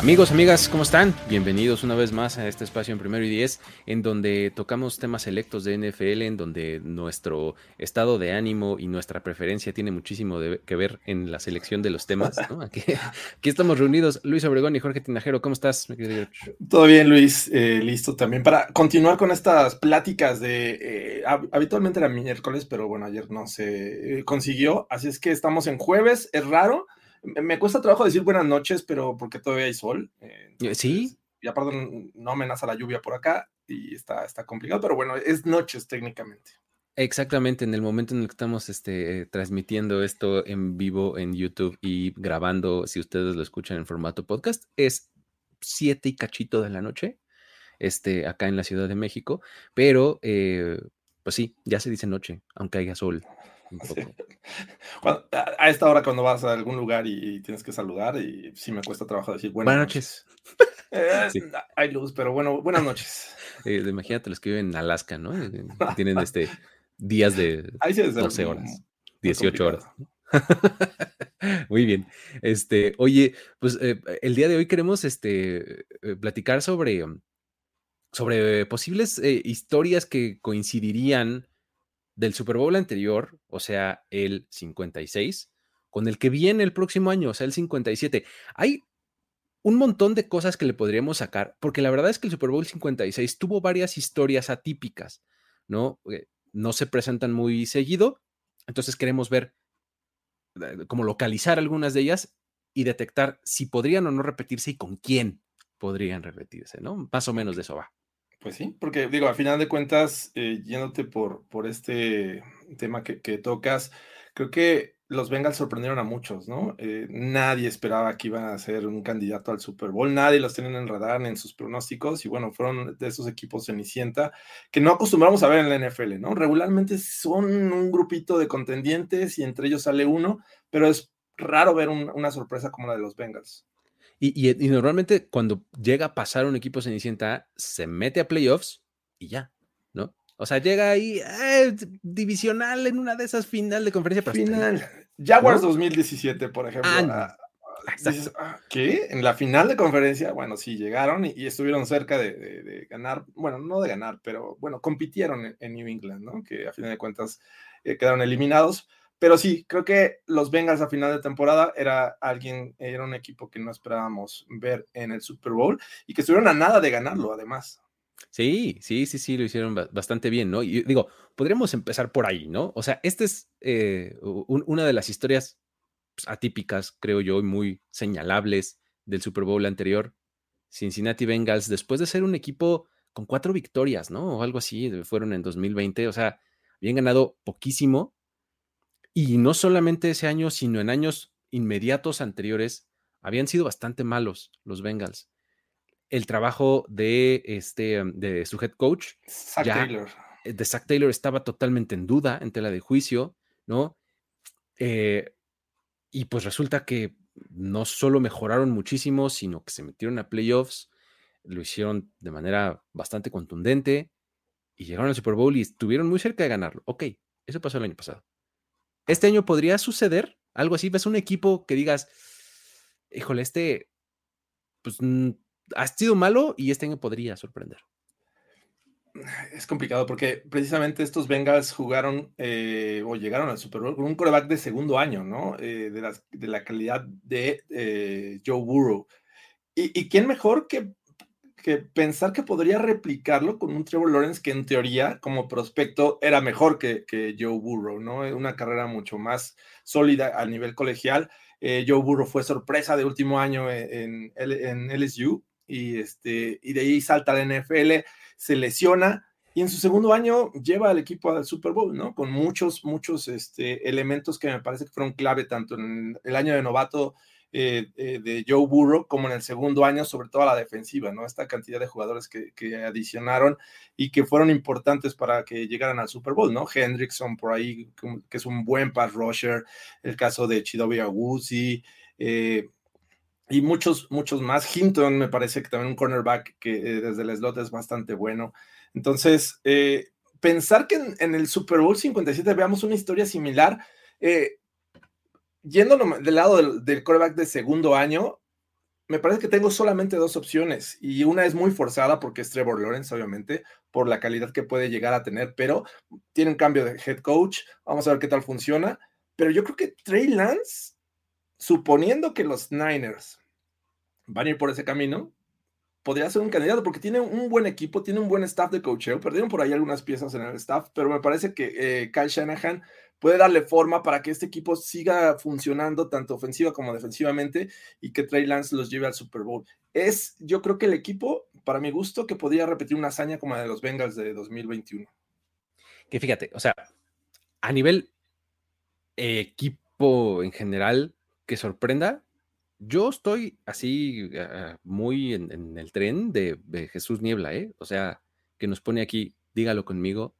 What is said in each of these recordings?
Amigos, amigas, ¿cómo están? Bienvenidos una vez más a este espacio en Primero y Diez, en donde tocamos temas selectos de NFL, en donde nuestro estado de ánimo y nuestra preferencia tiene muchísimo que ver en la selección de los temas. Aquí, estamos reunidos, Luis Obregón y Jorge Tinajero. ¿Cómo estás, Todo bien, Luis. Eh, listo también para continuar con estas pláticas de... Eh, habitualmente era miércoles, pero bueno, ayer no se eh, consiguió. Así es que estamos en jueves, es raro me cuesta trabajo decir buenas noches, pero porque todavía hay sol. Eh, sí. Y aparte no amenaza la lluvia por acá y está, está complicado, pero bueno, es noches técnicamente. Exactamente, en el momento en el que estamos este, transmitiendo esto en vivo en YouTube y grabando, si ustedes lo escuchan en formato podcast, es siete y cachito de la noche, este, acá en la Ciudad de México, pero eh, pues sí, ya se dice noche, aunque haya sol a esta hora cuando vas a algún lugar y, tienes que saludar y sí me cuesta trabajo decir buenas, noches. Eh, hay luz, pero bueno, buenas noches. Eh, imagínate los que viven en Alaska, ¿no? Eh, tienen este días de 12 horas, 18 horas. Muy bien. Este, oye, pues el día de hoy queremos este, platicar sobre, sobre posibles historias que coincidirían del Super Bowl anterior, o sea, el 56, con el que viene el próximo año, o sea, el 57. Hay un montón de cosas que le podríamos sacar, porque la verdad es que el Super Bowl 56 tuvo varias historias atípicas, ¿no? Eh, no se presentan muy seguido, entonces queremos ver, eh, cómo localizar algunas de ellas y detectar si podrían o no repetirse y con quién podrían repetirse, ¿no? Más o menos de eso va. Pues sí, porque digo, al final de cuentas, eh, yéndote por, por este tema que, tocas, creo que los Bengals sorprendieron a muchos, ¿no? Eh, nadie esperaba que iban a ser un candidato al Super Bowl, nadie los tenía en el radar en sus pronósticos y bueno, fueron de esos equipos cenicienta que no acostumbramos a ver en la NFL, ¿no? Regularmente son un grupito de contendientes y entre ellos sale uno, pero es raro ver una sorpresa como la de los Bengals. Y, normalmente cuando llega a pasar un equipo Cenicienta, se mete a playoffs y ya, ¿no? O sea, llega ahí eh, divisional en una de esas final de conferencia. final. Jaguars 2017, por ejemplo. Ah, ah, ¿Qué? En la final de conferencia, bueno, sí, llegaron y, estuvieron cerca de, ganar, bueno, no de ganar, pero bueno, compitieron en, New England, ¿no? Que a final de cuentas eh, quedaron eliminados. Pero sí, creo que los Bengals a final de temporada era alguien, era un equipo que no esperábamos ver en el Super Bowl y que estuvieron a nada de ganarlo, además. Sí, sí, sí, sí, lo hicieron bastante bien, ¿no? Y digo, podríamos empezar por ahí, ¿no? O sea, esta es eh, una de las historias pues, atípicas, creo yo, y muy señalables del Super Bowl anterior. Cincinnati Bengals, después de ser un equipo con cuatro victorias, ¿no? O algo así, fueron en 2020, o sea, habían ganado poquísimo y no solamente ese año, sino en años inmediatos anteriores, habían sido bastante malos los Bengals. El trabajo de, este, de su head coach, Zach Taylor. Eh, de Zach Taylor, estaba totalmente en duda en tela de juicio, ¿no? Eh, y pues resulta que no solo mejoraron muchísimo, sino que se metieron a playoffs, lo hicieron de manera bastante contundente y llegaron al Super Bowl y estuvieron muy cerca de ganarlo. Ok, eso pasó el año pasado. Este año podría suceder algo así. Ves un equipo que digas, híjole, este, pues ha sido malo y este año podría sorprender. Es complicado porque precisamente estos Bengals jugaron eh, o llegaron al Super Bowl con un coreback de segundo año, ¿no? Eh, de, la, calidad de eh, Joe Burrow. ¿Y, ¿Y, quién mejor que pensar que podría replicarlo con un Trevor Lawrence que en teoría como prospecto era mejor que, Joe Burrow, ¿no? Una carrera mucho más sólida a nivel colegial. Eh, Joe Burrow fue sorpresa de último año en, en, LSU y, este, y de ahí salta a la NFL, se lesiona y en su segundo año lleva al equipo al Super Bowl, ¿no? Con muchos, muchos este, elementos que me parece que fueron clave tanto en el año de novato eh, eh, de Joe Burrow como en el segundo año, sobre todo a la defensiva, ¿no? Esta cantidad de jugadores que, adicionaron y que fueron importantes para que llegaran al Super Bowl, ¿no? Hendrickson por ahí, que es un buen pass rusher, el caso de Chidobe Aguzi, eh, y muchos, muchos más. Hinton me parece que también un cornerback que desde el slot es bastante bueno. Entonces, pensar que en, el Super Bowl 57 veamos una historia similar, eh, yendo del lado del, del coreback de segundo año, me parece que tengo solamente dos opciones y una es muy forzada porque es Trevor Lawrence, obviamente, por la calidad que puede llegar a tener, pero tiene un cambio de head coach, vamos a ver qué tal funciona, pero yo creo que Trey Lance, suponiendo que los Niners van a ir por ese camino, podría ser un candidato porque tiene un buen equipo, tiene un buen staff de coacheo. Perdieron por ahí algunas piezas en el staff, pero me parece que eh, Kyle Shanahan puede darle forma para que este equipo siga funcionando tanto ofensiva como defensivamente y que Trey Lance los lleve al Super Bowl. Es, yo creo que el equipo, para mi gusto, que podría repetir una hazaña como la de los Bengals de 2021. Que fíjate, o sea, a nivel equipo en general, que sorprenda, yo estoy así ah, muy en, el tren de, Jesús Niebla, ¿eh? O sea, que nos pone aquí, dígalo conmigo,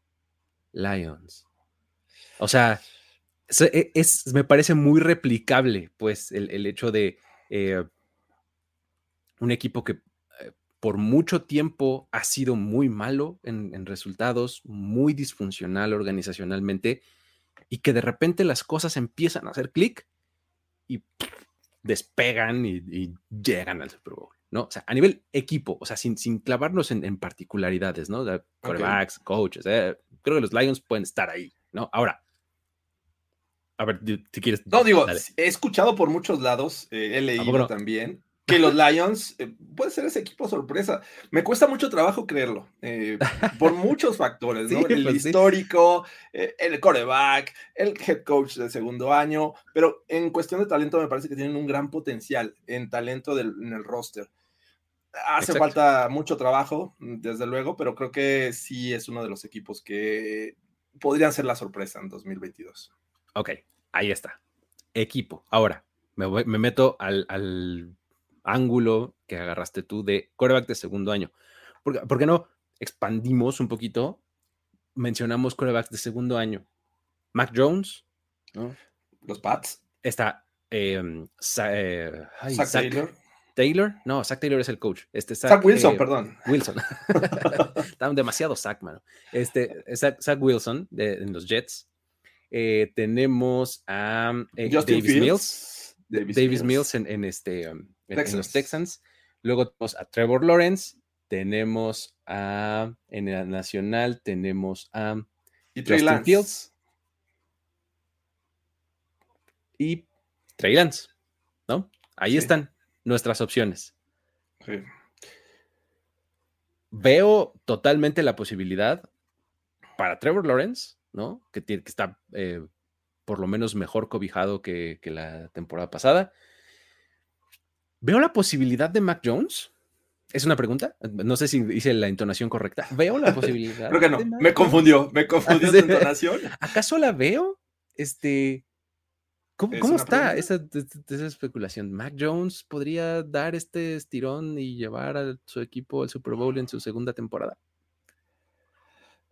Lions. O sea, e, es, me parece muy replicable, pues, el, hecho de eh, un equipo que eh, por mucho tiempo ha sido muy malo en, en resultados, muy disfuncional organizacionalmente, y que de repente las cosas empiezan a hacer clic y despegan y, llegan al Super Bowl, ¿no? O sea, a nivel equipo, o sea, sin, sin clavarnos en, particularidades, ¿no? De quarterbacks, coaches, eh, creo que los Lions pueden estar ahí, ¿no? Ahora, a ver, si quieres. No, digo, he escuchado por muchos lados, eh, he leído también, que los Lions eh, puede ser ese equipo sorpresa. Me cuesta mucho trabajo creerlo, eh, por muchos factores, ¿no? el pues histórico, eh, el coreback, el head coach del segundo año, pero en cuestión de talento me parece que tienen un gran potencial en talento en el roster. Hace falta mucho trabajo, desde luego, pero creo que sí es uno de los equipos que podrían ser la sorpresa en 2022. Ok, ahí está. Equipo. Ahora, me, me meto al ángulo que agarraste tú de quarterback de segundo año. ¿Por, qué no expandimos un poquito? Mencionamos quarterbacks de segundo año. Mac Jones, los Pats. Está em, eh, Zach, Taylor. Taylor, no, Zach Taylor es el coach. Este, Zach, Wilson, eh, perdón. Wilson. Está demasiado Zach, mano. Este, Zach, Wilson de, en los Jets. Eh, tenemos a Davis Mills. Davis, Mills, en, este, um, en, los Texans. Luego tenemos a Trevor Lawrence, tenemos a, en la nacional, tenemos a y Trey Justin Fields y Trey Lance, ¿no? Ahí están nuestras opciones. Veo totalmente la posibilidad para Trevor Lawrence, ¿no? Que, tiene, que está eh, por lo menos mejor cobijado que, que la temporada pasada. ¿Veo la posibilidad de Mac Jones? ¿Es una pregunta? No sé si hice la entonación correcta. ¿Veo la posibilidad? Creo que no. Me confundió. Me confundió la entonación. ¿Acaso la veo? Este. ¿Cómo, está esa, especulación? ¿Mac Jones podría dar este estirón y llevar a su equipo al Super Bowl en su segunda temporada?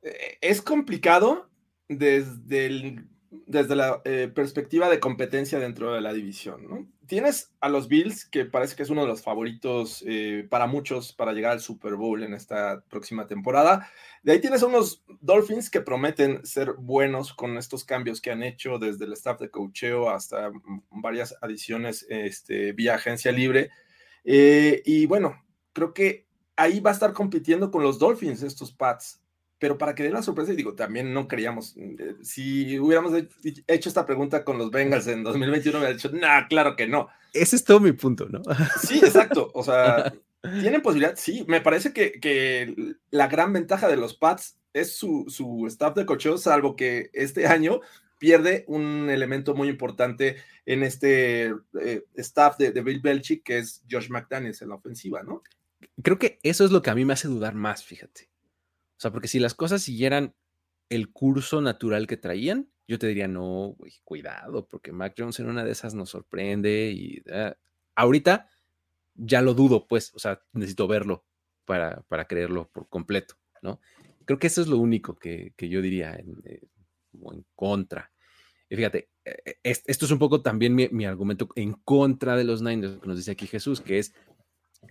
Eh, es complicado desde el desde la eh, perspectiva de competencia dentro de la división, ¿no? Tienes a los Bills, que parece que es uno de los favoritos eh, para muchos para llegar al Super Bowl en esta próxima temporada. De ahí tienes a unos Dolphins que prometen ser buenos con estos cambios que han hecho desde el staff de coacheo hasta varias adiciones este, vía agencia libre. Eh, y bueno, creo que ahí va a estar compitiendo con los Dolphins estos Pats pero para que dé la sorpresa, y digo, también no creíamos, eh, si hubiéramos hecho esta pregunta con los Bengals en 2021, hubiera dicho, nah, claro que no. Ese es todo mi punto, ¿no? Sí, exacto. O sea, ¿tienen posibilidad? Sí, me parece que, que la gran ventaja de los Pats es su, su staff de cocheo, salvo que este año pierde un elemento muy importante en este eh, staff de, de, Bill Belichick, que es Josh McDaniels en la ofensiva, ¿no? Creo que eso es lo que a mí me hace dudar más, fíjate. O sea, porque si las cosas siguieran el curso natural que traían, yo te diría, no, cuidado, porque Mac Jones en una de esas nos sorprende y ah, ahorita ya lo dudo, pues, o sea, necesito verlo para, para creerlo por completo, ¿no? Creo que eso es lo único que, yo diría en, eh, en contra. Y fíjate, e, e, esto es un poco también mi, argumento en contra de los Niners, que nos dice aquí Jesús, que es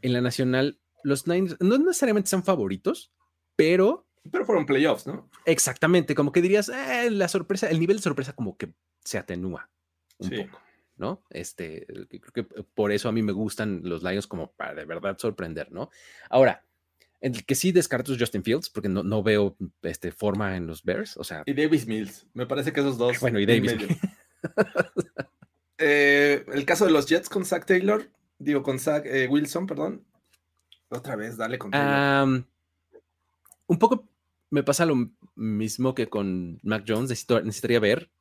en la nacional, los Niners no necesariamente son favoritos, pero... Pero fueron playoffs, ¿no? Exactamente, como que dirías, eh, la sorpresa, el nivel de sorpresa como que se atenúa un poco. ¿no? Este, creo que por eso a mí me gustan los Lions como para de verdad sorprender, ¿no? Ahora, el que sí descarto es Justin Fields, porque no, no veo este, forma en los Bears, o sea... Y Davis Mills, me parece que esos dos... Bueno, y Davis eh, el caso de los Jets con Zach Taylor, digo, con Zach eh, Wilson, perdón. Otra vez, dale con Un poco me pasa lo mismo que con Mac Jones, necesitaría ver,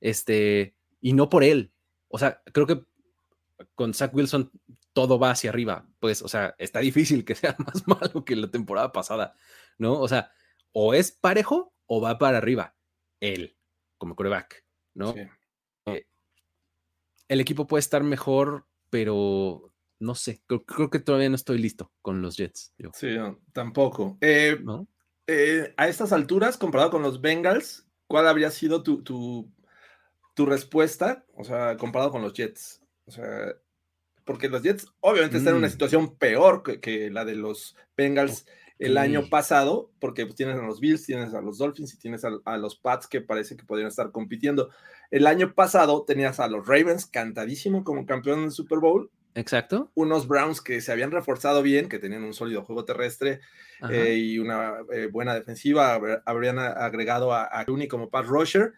este, y no por él, o sea, creo que con Zach Wilson todo va hacia arriba. Pues, o sea, está difícil que sea más malo que la temporada pasada, ¿no? O sea, o es parejo o va para arriba. Él, como coreback, ¿no? Eh, el equipo puede estar mejor, pero no sé, creo, que todavía no estoy listo con los Jets. Sí, tampoco. Eh, eh, a estas alturas, comparado con los Bengals, ¿cuál habría sido tu, tu tu respuesta, o sea, comparado con los Jets. O sea, porque los Jets obviamente están en una mm. situación peor que, la de los Bengals el año pasado, porque pues, tienes a los Bills, tienes a los Dolphins y tienes a, los Pats que parece que podrían estar compitiendo. El año pasado tenías a los Ravens cantadísimo como campeón del Super Bowl. Exacto. Unos Browns que se habían reforzado bien, que tenían un sólido juego terrestre eh, y una eh, buena defensiva. Habrían agregado a, a como pass rusher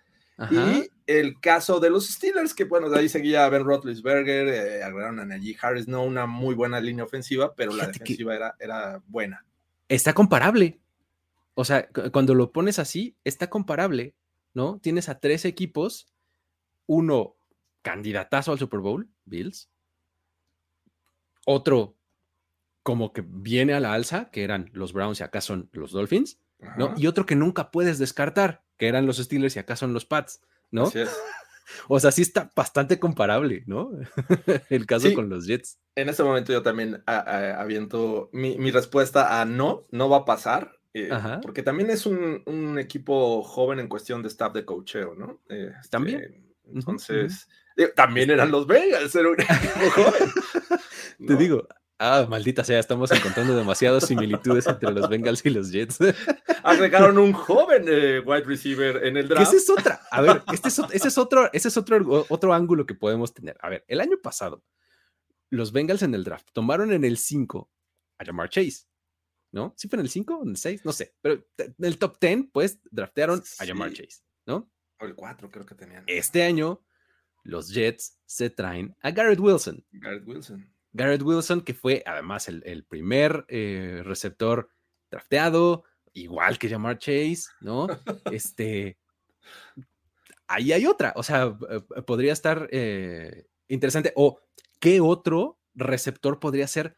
y el caso de los Steelers, que bueno, de ahí seguía Ben Roethlisberger, eh, agregaron a Najee Harris, no una muy buena línea ofensiva, pero la defensiva era, era buena. Está comparable. O sea, cuando lo pones así, está comparable, ¿no? Tienes a tres equipos, uno candidatazo al Super Bowl, Bills, otro como que viene a la alza, que eran los Browns y acá son los Dolphins, ¿no? Y otro que nunca puedes descartar, que eran los Steelers y acá son los Pats, ¿no? o sea, sí está bastante comparable, ¿no? El caso con los Jets. En este momento yo también aviento mi, respuesta a no, no va a pasar. Eh, porque también es un, equipo joven en cuestión de staff de cocheo, ¿no? Este, también. Entonces, también eran los Bengals, era un equipo joven. Te digo, Ah, maldita sea, estamos encontrando demasiadas similitudes entre los Bengals y los Jets. Agregaron un joven eh, wide receiver en el draft. Esa es otra. A ver, este es, ese es, otro, ese es otro, otro ángulo que podemos tener. A ver, el año pasado, los Bengals en el draft tomaron en el 5 a Jamar Chase. ¿No? ¿Sí fue en el 5 o en el 6? No sé. Pero en el top 10, pues, draftearon a Jamar Chase, ¿no? O el 4 creo que tenían. Este año, los Jets se traen a Garrett Wilson. Garrett Wilson Garrett Wilson, que fue además el, primer eh, receptor drafteado, igual que Jamar Chase, ¿no? Este, ahí hay otra, o sea, eh, podría estar eh, interesante. O, ¿qué otro receptor podría ser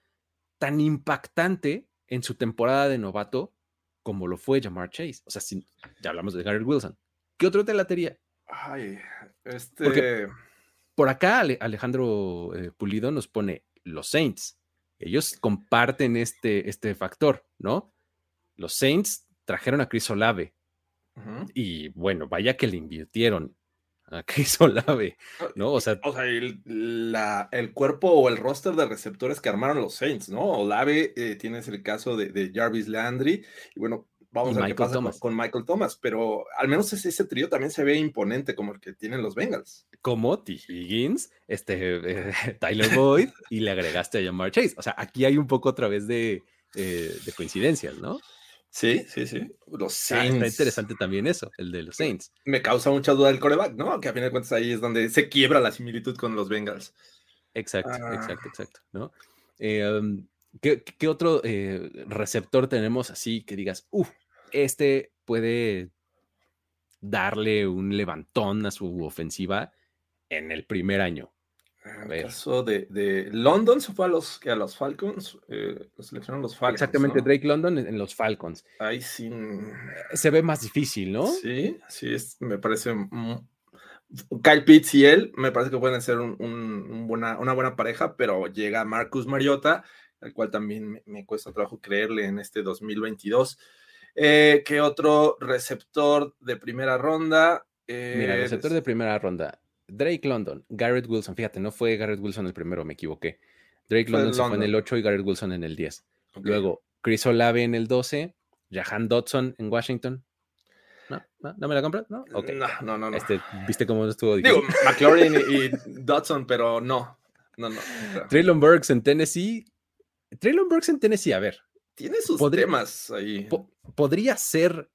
tan impactante en su temporada de novato como lo fue Jamar Chase? O sea, si ya hablamos de Garrett Wilson, ¿qué otro te latería? Ay, este... por acá Alejandro Pulido nos pone los Saints. Ellos comparten este, este factor, ¿no? Los Saints trajeron a Chris Olave. Y bueno, vaya que le invirtieron a Chris Olave, ¿no? O sea, o sea el, el, cuerpo o el roster de receptores que armaron los Saints, ¿no? Olave, eh, tienes el caso de, de, Jarvis Landry, y bueno, Vamos a ver qué pasa con, Michael Thomas, pero al menos ese, ese, trío también se ve imponente como el que tienen los Bengals. Como T. Higgins, este, Tyler Boyd y le agregaste a Jamar Chase. O sea, aquí hay un poco otra vez de, eh, de coincidencias, ¿no? Sí, sí, sí. Los Saints. está interesante también eso, el de los Saints. Me causa mucha duda el coreback, ¿no? Que a fin de cuentas ahí es donde se quiebra la similitud con los Bengals. Exacto, ah. exacto, exacto, ¿no? Eh, um, ¿Qué, otro eh, receptor tenemos así que digas, uff, este puede darle un levantón a su ofensiva en el primer año? En el caso de, London se fue a los, a los Falcons, eh, seleccionaron los Falcons. Exactamente, Drake London en, los Falcons. Ahí sí. Se ve más difícil, ¿no? Sí, sí, me parece. Kyle Pitts y él me parece que pueden ser un, buena, una buena pareja, pero llega Marcus Mariota, al cual también me, cuesta trabajo creerle en este 2022. Eh, ¿Qué otro receptor de primera ronda? Mira, receptor de primera ronda. Drake London, Garrett Wilson, fíjate, no fue Garrett Wilson el primero, me equivoqué. Drake London se fue en el 8 y Garrett Wilson en el 10. Luego, Chris Olave en el 12, Jahan Dodson en Washington. ¿No? ¿No? me la compras? ¿No? No, no, no, Este, ¿Viste cómo estuvo difícil? Digo, McLaurin y, Dodson, pero no. No, no. Traylon Burks en Tennessee. Traylon Burks en Tennessee, a ver. Tiene sus temas ahí. ¿Podría ser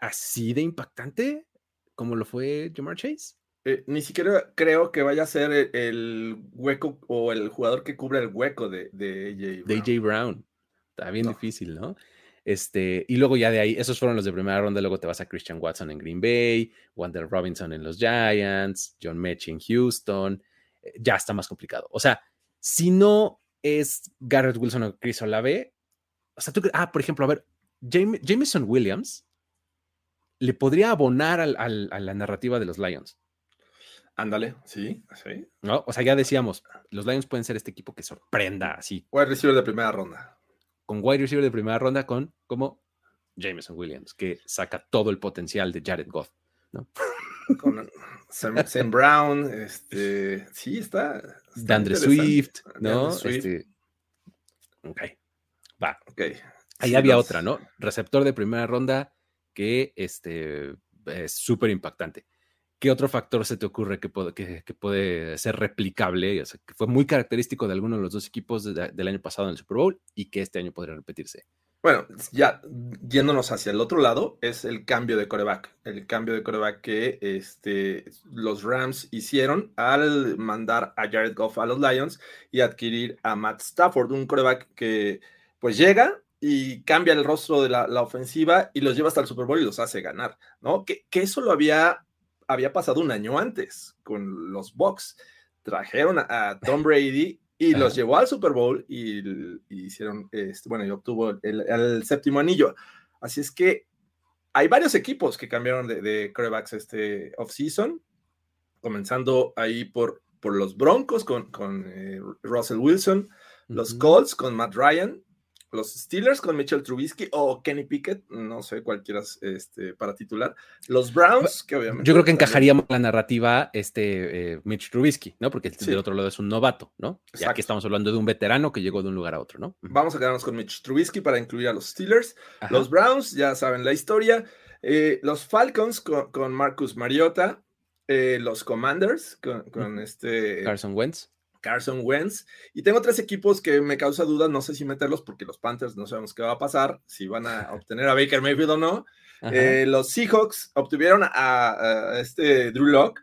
así de impactante como lo fue Jamar Chase? Eh, ni siquiera creo que vaya a ser el, hueco o el jugador que cubre el hueco de, de AJ Brown. De AJ Brown. Está bien difícil, ¿no? Este, y luego ya de ahí, esos fueron los de primera ronda, luego te vas a Christian Watson en Green Bay, Wander Robinson en los Giants, John Mechie en Houston, eh, ya está más complicado. O sea, si no es Garrett Wilson o Chris Olave, o sea, tú, ah, por ejemplo, a ver, Jameson Williams le podría abonar a la narrativa de los Lions. Ándale, sí, sí. ¿No? O sea, ya decíamos, los Lions pueden ser este equipo que sorprenda así. Wide receiver de primera ronda. Con wide receiver de primera ronda con como Jameson Williams, que saca todo el potencial de Jared Goff, ¿no? Con Sam, Brown, este, sí, está. Dandre Swift, ¿no? Este, ok, va. Ok. Ahí había otra, ¿no? Receptor de primera ronda que este, es súper impactante. ¿Qué otro factor se te ocurre que puede, que, puede ser replicable? que fue muy característico de alguno de los dos equipos del año pasado en el Super Bowl y que este año podría repetirse. Bueno, ya yéndonos hacia el otro lado, es el cambio de coreback. El cambio de coreback que este, los Rams hicieron al mandar a Jared Goff a los Lions y adquirir a Matt Stafford, un coreback que pues llega y cambia el rostro de la, ofensiva y los lleva hasta el Super Bowl y los hace ganar, ¿no? Que, que eso lo había había pasado un año antes con los Bucks. Trajeron a, Tom Brady y los llevó al Super Bowl y, hicieron, este, bueno, y obtuvo el, séptimo anillo. Así es que hay varios equipos que cambiaron de, de quarterbacks este offseason, comenzando ahí por, por los Broncos con, con eh, Russell Wilson, los Colts con Matt Ryan, los Steelers con Mitchell Trubisky o Kenny Pickett, no sé cualquiera este, para titular. Los Browns, que obviamente. Yo creo que encajaríamos la narrativa este, eh, Mitch Trubisky, ¿no? Porque el del otro lado es un novato, ¿no? Ya que estamos hablando de un veterano que llegó de un lugar a otro, ¿no? Vamos a quedarnos con Mitch Trubisky para incluir a los Steelers. Los Browns, ya saben la historia. Eh, los Falcons con, Marcus Mariota. Eh, los Commanders con, con este. Carson Wentz. Carson Wentz. Y tengo tres equipos que me causa dudas, no sé si meterlos porque los Panthers no sabemos qué va a pasar, si van a obtener a Baker Mayfield o no. Eh, los Seahawks obtuvieron a, este Drew Locke,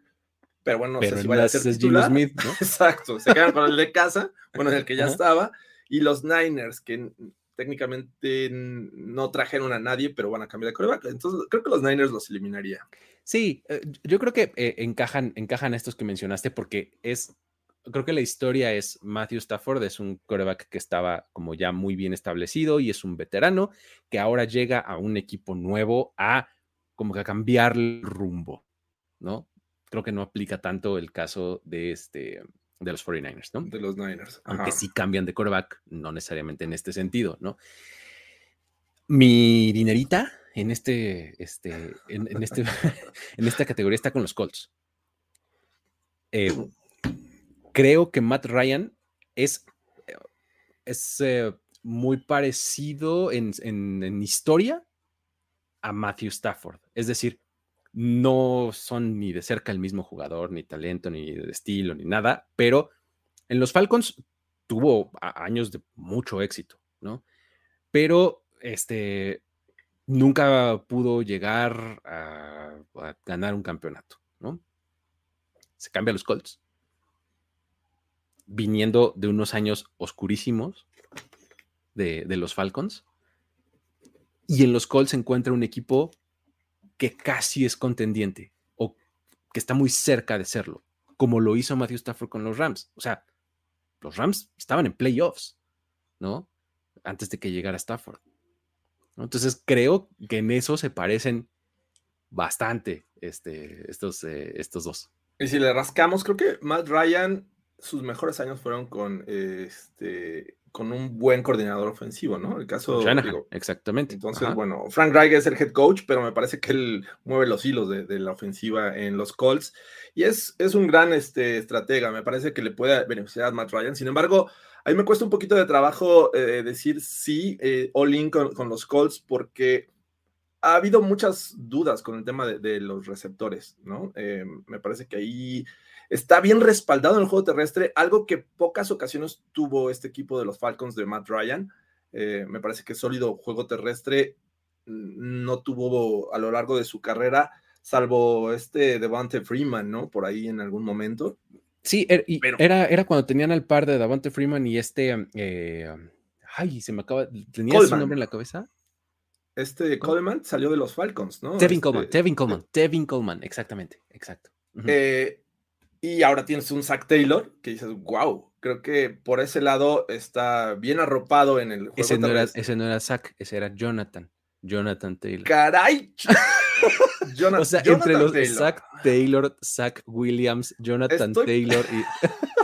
pero bueno, no sé si va a ser titular. Smith, Exacto, se quedan con el de casa, bueno, el que ya estaba. Y los Niners, que técnicamente no trajeron a nadie, pero van a cambiar de coreback. Entonces, creo que los Niners los eliminaría. Sí, eh, yo creo que eh, encajan, encajan estos que mencionaste porque es creo que la historia es Matthew Stafford, es un coreback que estaba como ya muy bien establecido y es un veterano que ahora llega a un equipo nuevo a como que a cambiar el rumbo, ¿no? Creo que no aplica tanto el caso de este de los 49ers, ¿no? De los Niners. Aunque sí cambian de coreback, no necesariamente en este sentido, ¿no? Mi dinerita en este, este, en, este, en esta categoría está con los Colts. Eh, creo que Matt Ryan es, es eh, muy parecido en, historia a Matthew Stafford. Es decir, no son ni de cerca el mismo jugador, ni talento, ni de estilo, ni nada, pero en los Falcons tuvo años de mucho éxito, ¿no? Pero este nunca pudo llegar a, a ganar un campeonato, ¿no? Se cambia a los Colts viniendo de unos años oscurísimos de, los Falcons. Y en los Colts se encuentra un equipo que casi es contendiente o que está muy cerca de serlo. como lo hizo Matthew Stafford con los Rams. O sea, los Rams estaban en playoffs, ¿no? Antes de que llegara Stafford. Entonces creo que en eso se parecen bastante este, estos, eh, estos dos. Y si le rascamos, creo que Matt Ryan, sus mejores años fueron con este con un buen coordinador ofensivo, ¿no? El caso. Digo, exactamente. Entonces, bueno, Frank Reich es el head coach, pero me parece que él mueve los hilos de, la ofensiva en los Colts y es, es un gran este, estratega. Me parece que le puede beneficiar a Matt Ryan. Sin embargo, a mí me cuesta un poquito de trabajo eh, decir sí eh, all-in con, los Colts porque ha habido muchas dudas con el tema de, los receptores, ¿no? Eh, me parece que ahí está bien respaldado en el juego terrestre, algo que pocas ocasiones tuvo este equipo de los Falcons de Matt Ryan. Eh, me parece que sólido juego terrestre no tuvo a lo largo de su carrera, salvo este Devante Freeman, ¿no? Por ahí en algún momento. Sí, er, era, era cuando tenían al par de Devante Freeman y este. Eh, ay, se me acaba. ¿Tenía su nombre en la cabeza? Este Coleman salió de los Falcons, ¿no? Tevin este Coleman, Tevin Coleman, Tevin Coleman, exactamente, exacto. eh, y ahora tienes un Zach Taylor que dices, wow, creo que por ese lado está bien arropado en el juego. Ese no, era, ese no era Zach, ese era Jonathan. Jonathan Taylor. ¡Caray! Jonathan, o sea, entre los Taylor. Zach Taylor, Zach Williams, Jonathan Taylor y,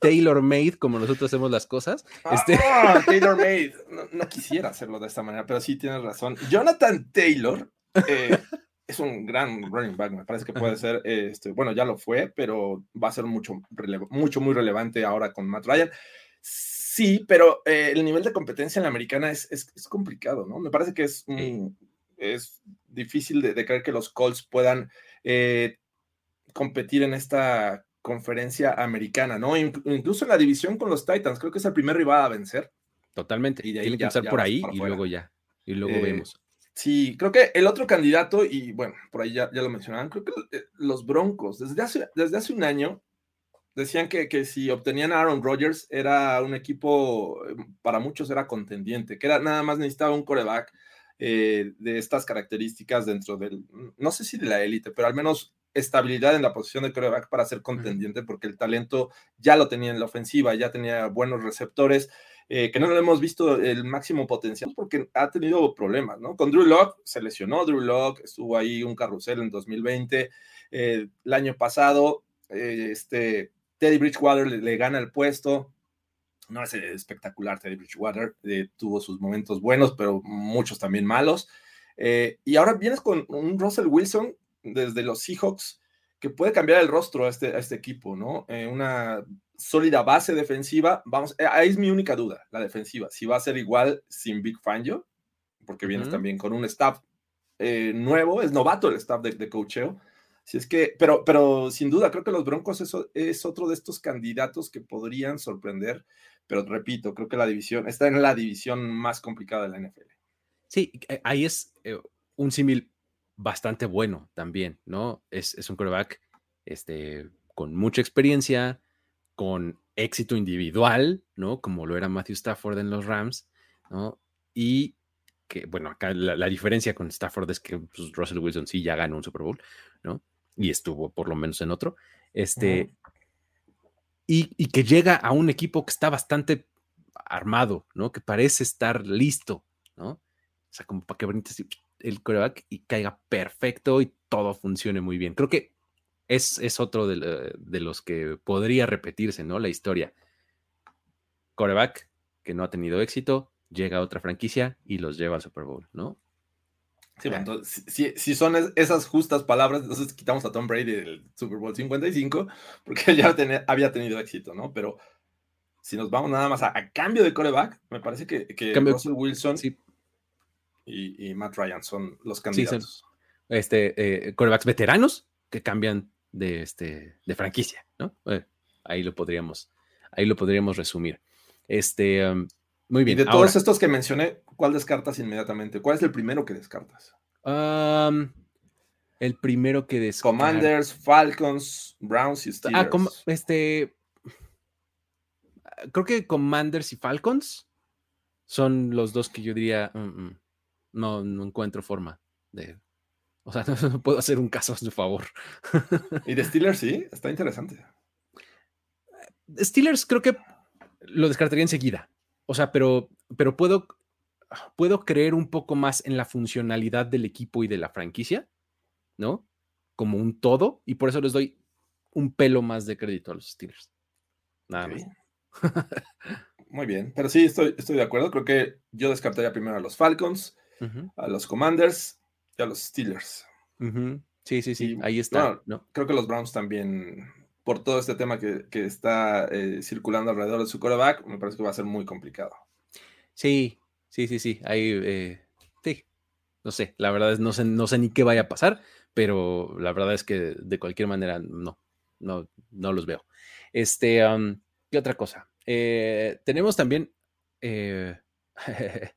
Taylor Made, como nosotros hacemos las cosas. Este ah, Taylor Made. No, quisiera hacerlo de esta manera, pero sí tienes razón. Jonathan Taylor eh, es un gran running back, me parece que puede ser, este, bueno, ya lo fue, pero va a ser mucho, mucho, muy relevante ahora con Matt Ryan. Sí, pero eh, el nivel de competencia en la americana es, es, complicado, ¿no? Me parece que es, es difícil de, creer que los Colts puedan eh, competir en esta conferencia americana, ¿no? incluso en la división con los Titans, creo que es el primer rival a vencer. Totalmente. Y de ahí Tienen que por ahí y luego ya. Y luego eh, vemos. Sí, creo que el otro candidato, y bueno, por ahí ya, ya lo mencionaban, creo que eh, los Broncos, desde hace, desde hace un año, decían que, que, si obtenían a Aaron Rodgers era un equipo, para muchos era contendiente, que era nada más necesitaba un coreback eh, de estas características dentro del, no sé si de la élite, pero al menos estabilidad en la posición de coreback para ser contendiente, porque el talento ya lo tenía en la ofensiva, ya tenía buenos receptores. Eh, que no le hemos visto el máximo potencial porque ha tenido problemas, ¿no? Con Drew Locke se lesionó Drew Locke, estuvo ahí un carrusel en 2020, eh, el año pasado, eh, este, Teddy Bridgewater le, gana el puesto, no es espectacular Teddy Bridgewater, tuvo sus momentos buenos, pero muchos también malos, y ahora vienes con un Russell Wilson desde los Seahawks que puede cambiar el rostro a este, a este equipo, ¿no? una sólida base defensiva. Vamos, eh, ahí es mi única duda, la defensiva. Si va a ser igual sin Big Fangio, porque vienes también con un staff eh, nuevo, es novato el staff de, de coacheo. Si es que, pero, pero sin duda, creo que los Broncos eso es otro de estos candidatos que podrían sorprender. Pero repito, creo que la división está en la división más complicada de la NFL. Sí, eh, ahí es un símil bastante bueno también, ¿no? Es, es un quarterback este, con mucha experiencia, con éxito individual, ¿no? Como lo era Matthew Stafford en los Rams, ¿no? Y que, bueno, acá la, diferencia con Stafford es que pues, Russell Wilson sí ya ganó un Super Bowl, ¿no? Y estuvo por lo menos en otro. Este, y, que llega a un equipo que está bastante armado, ¿no? Que parece estar listo, ¿no? O sea, como para que brindes el coreback y caiga perfecto y todo funcione muy bien. Creo que es, otro eh, de, los que podría repetirse, ¿no? La historia. Coreback que no ha tenido éxito, llega a otra franquicia y los lleva al Super Bowl, ¿no? Sí, bueno, entonces, si, son esas justas palabras, entonces quitamos a Tom Brady del Super Bowl 55, porque ya había tenido éxito, ¿no? Pero si nos vamos nada más a, cambio de coreback, me parece que, que Russell Wilson y, Matt Ryan son los candidatos. este, eh, corebacks veteranos que cambian de, este, de franquicia, ¿no? Eh, ahí lo podríamos, ahí lo podríamos resumir. Este, muy bien. Y de todos estos que mencioné, ¿cuál descartas inmediatamente? ¿Cuál es el primero que descartas? el primero que descartas. Commanders, Falcons, Browns y ah, Steelers. Ah, este. Creo que Commanders y Falcons son los dos que yo diría. Mm, mm, no, no encuentro forma de O sea, no, puedo hacer un caso a su favor. y de Steelers sí, está interesante. Steelers creo que lo descartaría enseguida. O sea, pero, pero puedo, puedo creer un poco más en la funcionalidad del equipo y de la franquicia, ¿no? Como un todo, y por eso les doy un pelo más de crédito a los Steelers. Nada más. Muy bien, pero sí, estoy, estoy de acuerdo. Creo que yo descartaría primero a los Falcons, a los Commanders y a los Steelers. Sí, sí, sí, ahí está. Creo que los Browns también, por todo este tema que, está eh, circulando alrededor de su quarterback, me parece que va a ser muy complicado. Sí, sí, sí, sí. Ahí, eh, sí, no sé, la verdad es no sé, no sé ni qué vaya a pasar, pero la verdad es que de cualquier manera no, no, no los veo. Este, ¿qué otra cosa? Eh, tenemos también,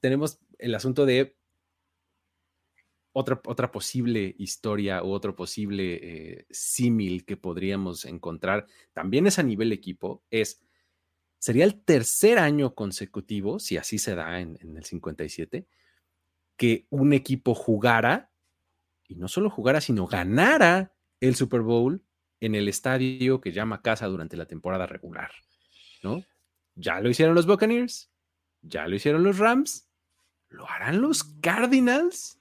tenemos el asunto de otra, otra posible historia u otro posible eh, símil que podríamos encontrar, también es a nivel equipo, es, sería el tercer año consecutivo, si así se da en, en el 57, que un equipo jugara, y no solo jugara, sino ganara el Super Bowl en el estadio que llama casa durante la temporada regular. ¿no? Ya lo hicieron los Buccaneers, ya lo hicieron los Rams, ¿lo harán los Cardinals?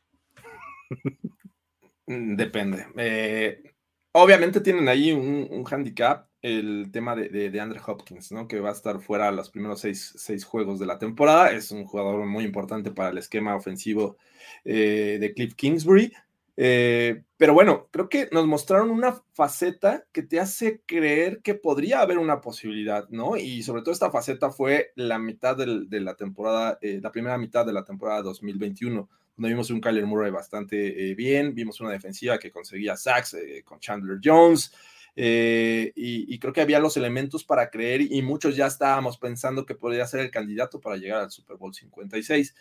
Mm, depende. Eh, obviamente tienen ahí un, handicap, el tema de, de, Hopkins, ¿no? Que va a estar fuera los primeros seis, juegos de la temporada. Es un jugador muy importante para el esquema ofensivo eh, de Cliff Kingsbury. Eh, pero bueno, creo que nos mostraron una faceta que te hace creer que podría haber una posibilidad, ¿no? Y sobre todo esta faceta fue la mitad de la temporada, eh, la primera mitad de la temporada 2021, donde vimos un Kyler Murray bastante eh, bien, vimos una defensiva que conseguía sacks con Chandler Jones. y, creo que había los elementos para creer y muchos ya estábamos pensando que podría ser el candidato para llegar al Super Bowl 56.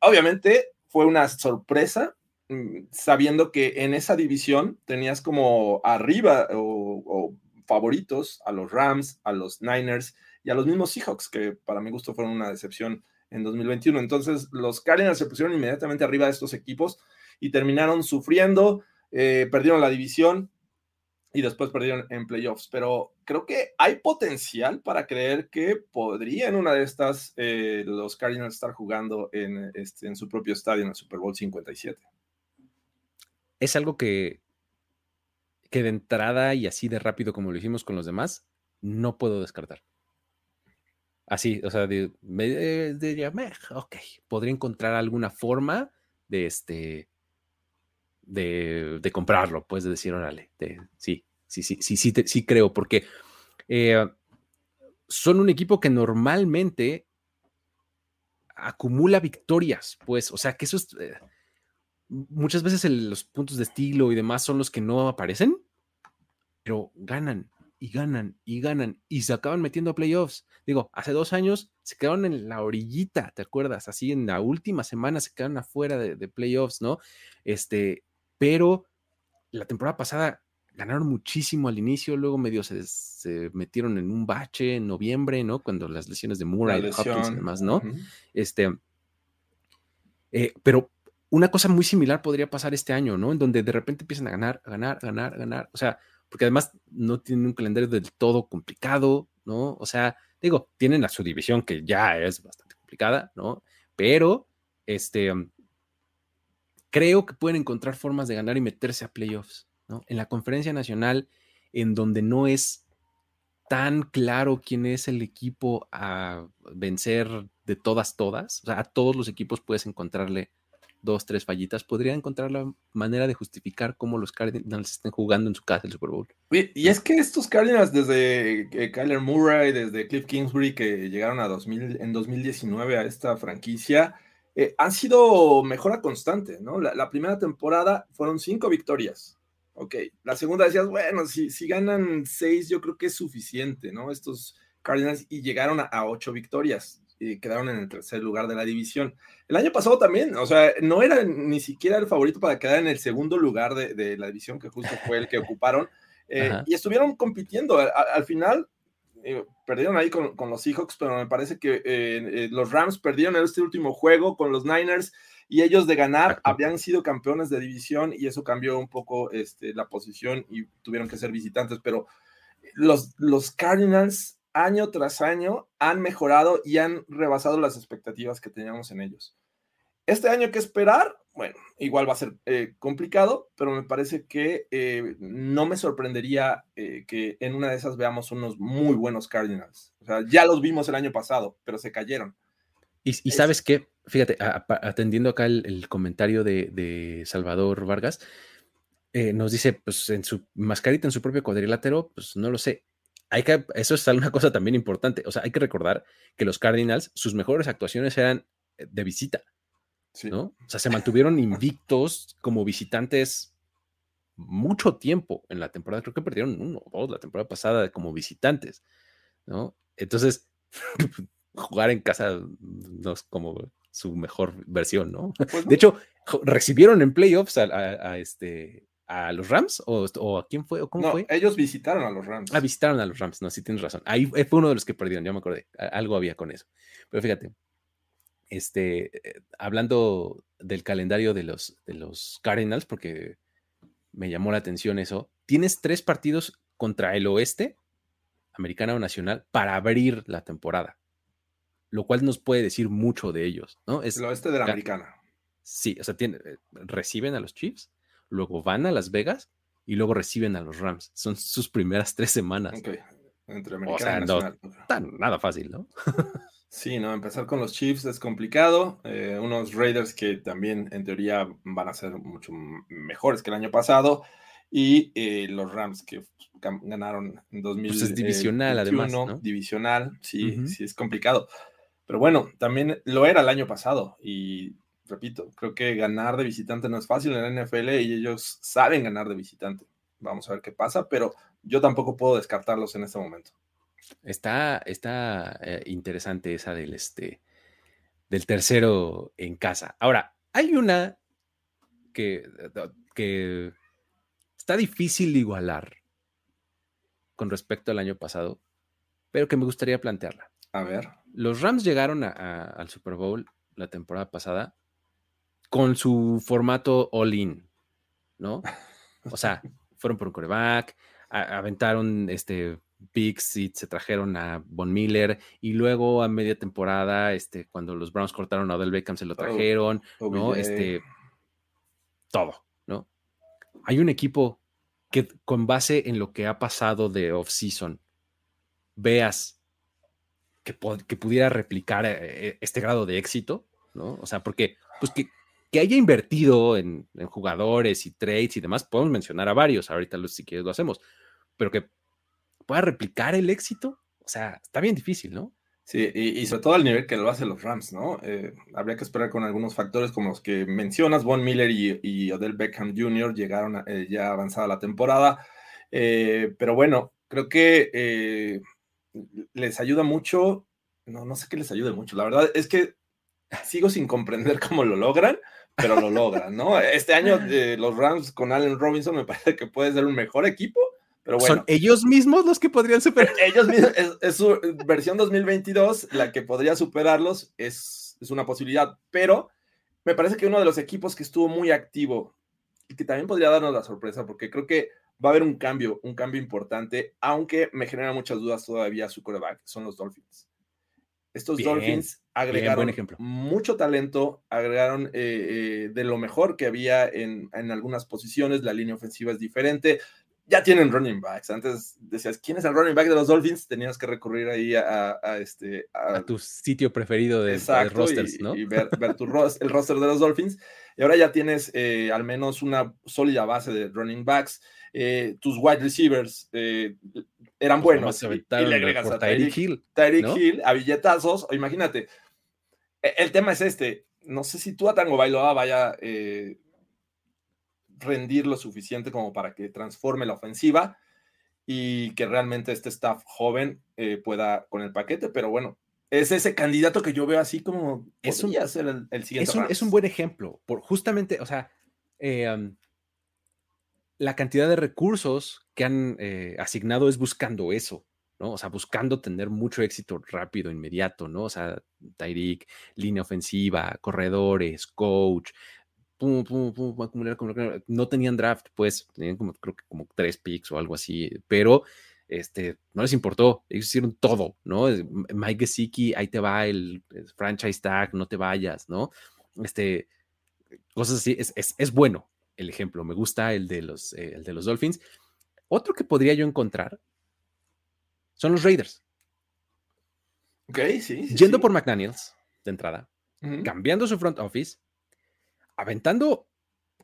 obviamente fue una sorpresa sabiendo que en esa división tenías como arriba o, favoritos a los Rams, a los Niners y a los mismos Seahawks, que para mi gusto fueron una decepción en 2021. Entonces los Cardinals se pusieron inmediatamente arriba de estos equipos y terminaron sufriendo, eh, perdieron la división y después perdieron en playoffs. Pero creo que hay potencial para creer que podría en una de estas eh, los Cardinals estar jugando en, este, en su propio estadio en el Super Bowl 57 es algo que, que de entrada y así de rápido como lo hicimos con los demás, no puedo descartar. Así, o sea, de, diría, ok, podría encontrar alguna forma de este, de, de comprarlo, pues de decir, órale, sí, sí, sí, sí, sí, sí creo, porque eh, son un equipo que normalmente acumula victorias, pues, o sea, que eso es, eh, muchas veces los puntos de estilo y demás son los que no aparecen, pero ganan y ganan y ganan y se acaban metiendo a playoffs. Digo, hace dos años se quedaron en la orillita, ¿te acuerdas? Así en la última semana se quedaron afuera de, playoffs, ¿no? Este, pero la temporada pasada ganaron muchísimo al inicio, luego medio se, metieron en un bache en noviembre, ¿no? Cuando las lesiones de Murray, de Hopkins y demás, ¿no? Este, eh, pero una cosa muy similar podría pasar este año, ¿no? En donde de repente empiezan a ganar, a ganar, a ganar, a ganar. O sea, porque además no tienen un calendario del todo complicado, ¿no? O sea, digo, tienen a su división que ya es bastante complicada, ¿no? Pero, este, um, creo que pueden encontrar formas de ganar y meterse a playoffs, ¿no? En la conferencia nacional, en donde no es tan claro quién es el equipo a vencer de todas, todas. O sea, a todos los equipos puedes encontrarle dos, tres fallitas, podría encontrar la manera de justificar cómo los Cardinals estén jugando en su casa el Super Bowl. Y es que estos Cardinals, desde Kyler Murray, desde Cliff Kingsbury, que llegaron a 2000, en 2019 a esta franquicia, eh, han sido mejora constante, ¿no? La, primera temporada fueron cinco victorias. Ok, la segunda decías, bueno, si, si ganan seis, yo creo que es suficiente, ¿no? Estos Cardinals y llegaron a ocho victorias y quedaron en el tercer lugar de la división. El año pasado también, o sea, no era ni siquiera el favorito para quedar en el segundo lugar de, la división, que justo fue el que ocuparon, eh, y estuvieron compitiendo. Al, final, eh, perdieron ahí con, los Seahawks, pero me parece que eh, los Rams perdieron en este último juego con los Niners, y ellos de ganar habían sido campeones de división y eso cambió un poco este, la posición y tuvieron que ser visitantes, pero los, los Cardinals año tras año han mejorado y han rebasado las expectativas que teníamos en ellos. Este año que esperar, bueno, igual va a ser eh, complicado, pero me parece que eh, no me sorprendería eh, que en una de esas veamos unos muy buenos Cardinals. O sea, ya los vimos el año pasado, pero se cayeron. Y, sabes qué, fíjate, atendiendo acá el, comentario de, Salvador Vargas, nos dice, pues en su mascarita, en su propio cuadrilátero, pues no lo sé. Hay que, eso es una cosa también importante. O sea, hay que recordar que los Cardinals, sus mejores actuaciones eran de visita. O sea, se mantuvieron invictos como visitantes mucho tiempo en la temporada. Creo que perdieron uno o dos la temporada pasada como visitantes, ¿no? Entonces, jugar en casa no es como su mejor versión, ¿no? Pues de hecho, recibieron en playoffs a, este a los Rams o, a quién fue o cómo fue? Ellos visitaron a los Rams. Ah, visitaron a los Rams, no, sí tienes razón. Ahí fue uno de los que perdieron, ya me acordé. Algo había con eso. Pero fíjate, este, eh, hablando del calendario de los, de los Cardinals, porque me llamó la atención eso, tienes tres partidos contra el oeste, americana o nacional, para abrir la temporada, lo cual nos puede decir mucho de ellos, ¿no? Es el oeste de la americana. Sí, o sea, eh, reciben a los Chiefs, luego van a Las Vegas y luego reciben a los Rams. Son sus primeras tres semanas. Entre americana y nacional. nada fácil, ¿no? Sí, no, empezar con los Chiefs es complicado. Eh, unos Raiders que también en teoría van a ser mucho mejores que el año pasado. Y eh, los Rams que ganaron en 2000. Pues es divisional, además. ¿no? Divisional, sí, sí, es complicado. Pero bueno, también lo era el año pasado. Y repito, creo que ganar de visitante no es fácil en la NFL y ellos saben ganar de visitante. Vamos a ver qué pasa, pero yo tampoco puedo descartarlos en este momento. Está, está eh, interesante esa del, este, del tercero en casa. Ahora, hay una que, que está difícil de igualar con respecto al año pasado, pero que me gustaría plantearla. A ver. Los Rams llegaron al Super Bowl la temporada pasada con su formato all-in, ¿no? O sea, fueron por un coreback, aventaron este picks y se trajeron a Von Miller y luego a media temporada, este, cuando los Browns cortaron a Odell Beckham se lo trajeron, ¿no? Este, todo, ¿no? Hay un equipo que con base en lo que ha pasado de off-season, veas que, que, pudiera replicar eh, eh, este grado de éxito, ¿no? O sea, porque, pues que, que haya invertido en, jugadores y trades y demás, podemos mencionar a varios, ahorita si quieres lo hacemos, pero que pueda replicar el éxito, o sea, está bien difícil, ¿no? Sí, y, sobre todo al nivel que lo hacen los Rams, ¿no? Eh, habría que esperar con algunos factores como los que mencionas, Von Miller y, Odell Beckham Jr. llegaron eh, ya avanzada la temporada, eh, pero bueno, creo que les ayuda mucho, no, no sé qué les ayude mucho, la verdad es que sigo sin comprender cómo lo logran, pero lo logran, ¿no? Este año los Rams con Allen Robinson me parece que puede ser un mejor equipo ¿Son ellos mismos los que podrían superar? Ellos mismos, es, su versión 2022, la que podría superarlos, es, es una posibilidad, pero me parece que uno de los equipos que estuvo muy activo y que también podría darnos la sorpresa, porque creo que va a haber un cambio, un cambio importante, aunque me genera muchas dudas todavía su coreback, son los Dolphins. Estos Dolphins agregaron mucho talento, agregaron eh, eh, de lo mejor que había en, en, algunas posiciones, la línea ofensiva es diferente, ya tienen running backs. Antes decías, ¿quién es el running back de los Dolphins? Tenías que recurrir ahí a, este... A, tu sitio preferido de, rosters, ¿no? Y ver, tu el roster de los Dolphins. Y ahora ya tienes eh, al menos una sólida base de running backs. Eh, tus wide receivers eh, eran pues buenos. y, le agregas a Tyreek Hill. Tyreek Hill, a billetazos. Imagínate, e, el tema es este. No sé si tú a Tango Bailoa vaya rendir lo suficiente como para que transforme la ofensiva y que realmente este staff joven eh, pueda con el paquete, pero bueno, es ese candidato que yo veo así como es un, ser el, siguiente. Es un, buen ejemplo, por justamente, o sea, eh, la cantidad de recursos que han eh, asignado es buscando eso, ¿no? O sea, buscando tener mucho éxito rápido, inmediato, ¿no? O sea, Tyreek, línea ofensiva, corredores, coach, pum, pum, pum, acumular, acumular, no tenían draft, pues, tenían como, creo que como tres picks o algo así, pero este, no les importó, ellos hicieron todo, ¿no? Mike Gesicki, ahí te va el, franchise tag, no te vayas, ¿no? Este, cosas así, es, es, bueno el ejemplo, me gusta el de, los, eh, el de los Dolphins. Otro que podría yo encontrar son los Raiders. Ok, sí. Yendo por McDaniels, de entrada, cambiando su front office, aventando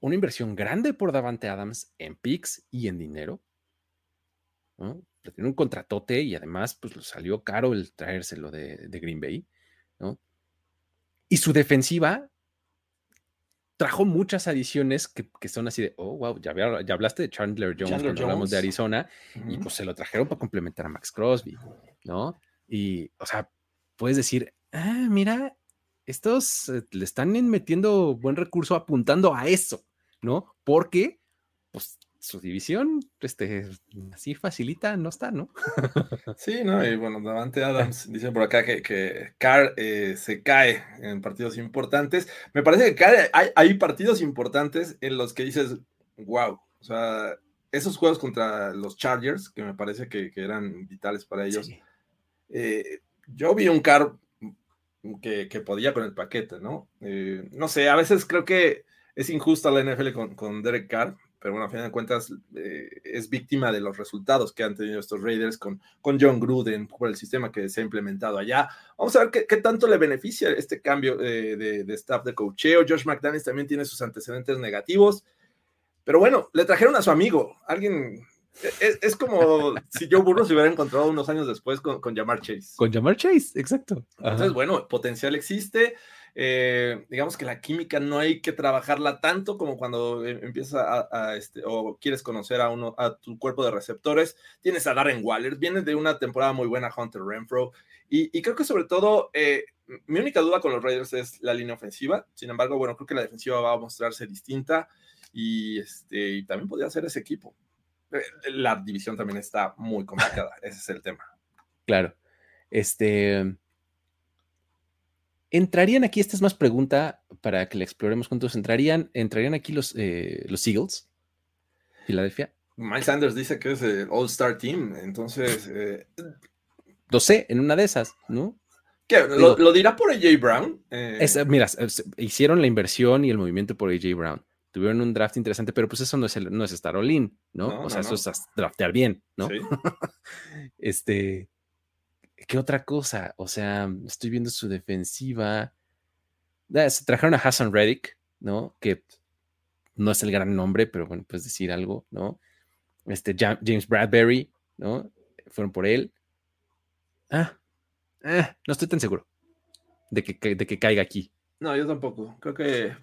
una inversión grande por Davante Adams en picks y en dinero. ¿no? Tiene un contratote y además pues salió caro el traérselo de, de Green Bay. ¿no? Y su defensiva trajo muchas adiciones que, son así de, oh, wow, ya, ya hablaste de Chandler Jones cuando hablamos de Arizona, y pues se lo trajeron para complementar a Max Crosby, ¿no? Y, o sea, puedes decir, ah, mira, estos eh, le están metiendo buen recurso apuntando a eso, ¿no? Porque, pues, su división, este, así facilita, no está, ¿no? Sí, ¿no? Y bueno, Davante Adams dice por acá que, que Carr eh, se cae en partidos importantes. Me parece que hay, hay, partidos importantes en los que dices, wow, o sea, esos juegos contra los Chargers, que me parece que, eran vitales para ellos. Eh, yo vi un Carr que, podía con el paquete, ¿no? Eh, no sé, a veces creo que es injusta la NFL con, con Derek Carr pero bueno, a fin de cuentas eh, es víctima de los resultados que han tenido estos Raiders con, con John Gruden por el sistema que se ha implementado allá. Vamos a ver qué, tanto le beneficia este cambio eh, de, staff de cocheo. Josh McDaniels también tiene sus antecedentes negativos, pero bueno, le trajeron a su amigo, alguien es, como si Joe Burrow se hubiera encontrado unos años después con, con Jamar Chase. Con Jamar Chase, exacto. Entonces, bueno, potencial existe. Eh, digamos que la química no hay que trabajarla tanto como cuando eh, empieza a, este, o quieres conocer a uno, a tu cuerpo de receptores. Tienes a Darren Waller, viene de una temporada muy buena Hunter Renfro, y, creo que sobre todo, eh, mi única duda con los Raiders es la línea ofensiva. Sin embargo, bueno, creo que la defensiva va a mostrarse distinta y, este, y también podría ser ese equipo. La división también está muy complicada, ese es el tema. Claro. Este, ¿Entrarían aquí, esta es más pregunta para que la exploremos juntos, ¿entrarían, entrarían aquí los, eh, los Eagles? Filadelfia. Miles Sanders dice que es el All-Star Team, entonces... Eh, lo sé, en una de esas, ¿no? ¿Qué? ¿Lo, dirá por AJ Brown? Eh, mira, hicieron la inversión y el movimiento por AJ Brown. Tuvieron un draft interesante, pero pues eso no es, no es estar all-in, ¿no? O sea, eso es draftear bien, ¿no? Sí. este, ¿Qué otra cosa? O sea, estoy viendo su defensiva. Ah, se trajeron a Hassan Reddick, ¿no? Que no es el gran nombre, pero bueno, puedes decir algo, ¿no? Este James Bradbury, ¿no? Fueron por él. Ah, eh, no estoy tan seguro de que, de que caiga aquí. No, yo tampoco. Creo que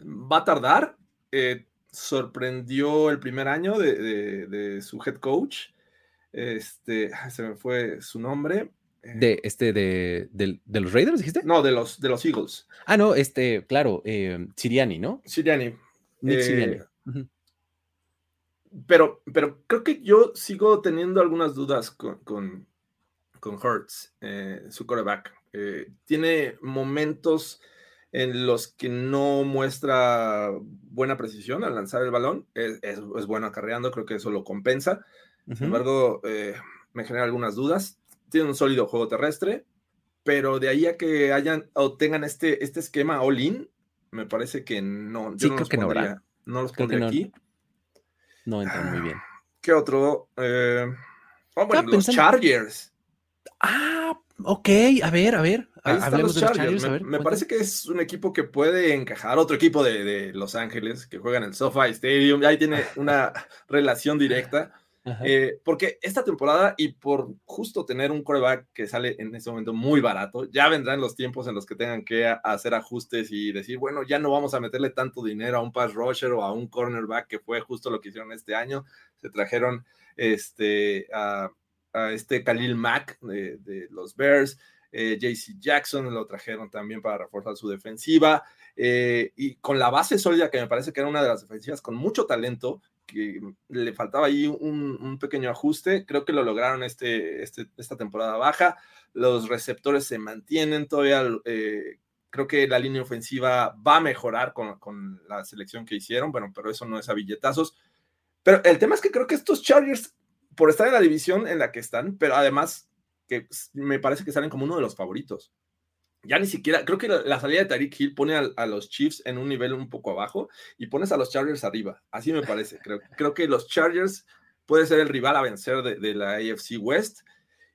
va a tardar. Eh, sorprendió el primer año de su head coach este, se me fue su nombre. Eh. De este, de, los Raiders, dijiste? No, de los, de los Eagles. Ah, no, este, claro, eh, Siriani, ¿no? Siriani. Eh, pero, pero creo que yo sigo teniendo algunas dudas con, con, con Hurts, su quarterback. tiene momentos en los que no muestra buena precisión al lanzar el balón. Es, es, es bueno acarreando, creo que eso lo compensa. Sin embargo, eh, me genera algunas dudas. Tiene un sólido juego terrestre, pero de ahí a que hayan o tengan este, este esquema all-in, me parece que no. Yo sí, no creo que no No los pondría aquí. No entran muy bien. ¿Qué otro? Eh, oh, bueno, los Chargers. Ah, ok, a ver, a ver. Hablemos de los Chargers. me, parece que es un equipo que puede encajar. Otro equipo de, de Los Ángeles que juega en el SoFi Stadium. Ahí tiene una relación directa. Eh, porque esta temporada y por justo tener un coreback que sale en este momento muy barato, ya vendrán los tiempos en los que tengan que hacer ajustes y decir, bueno, ya no vamos a meterle tanto dinero a un pass rusher o a un cornerback, que fue justo lo que hicieron este año. Se trajeron este, a, este Khalil Mack de, los Bears, eh, JC Jackson lo trajeron también para reforzar su defensiva. eh, y con la base sólida que me parece que era una de las defensivas con mucho talento, que le faltaba ahí un, pequeño ajuste, creo que lo lograron este, este, esta temporada baja, los receptores se mantienen todavía, eh, creo que la línea ofensiva va a mejorar con, la selección que hicieron, bueno, pero eso no es a billetazos, pero el tema es que creo que estos Chargers, por estar en la división en la que están, pero además que me parece que salen como uno de los favoritos ya ni siquiera, creo que la, salida de Tariq Hill pone a, los Chiefs en un nivel un poco abajo y pones a los Chargers arriba. Así me parece. Creo, creo que los Chargers puede ser el rival a vencer de, la AFC West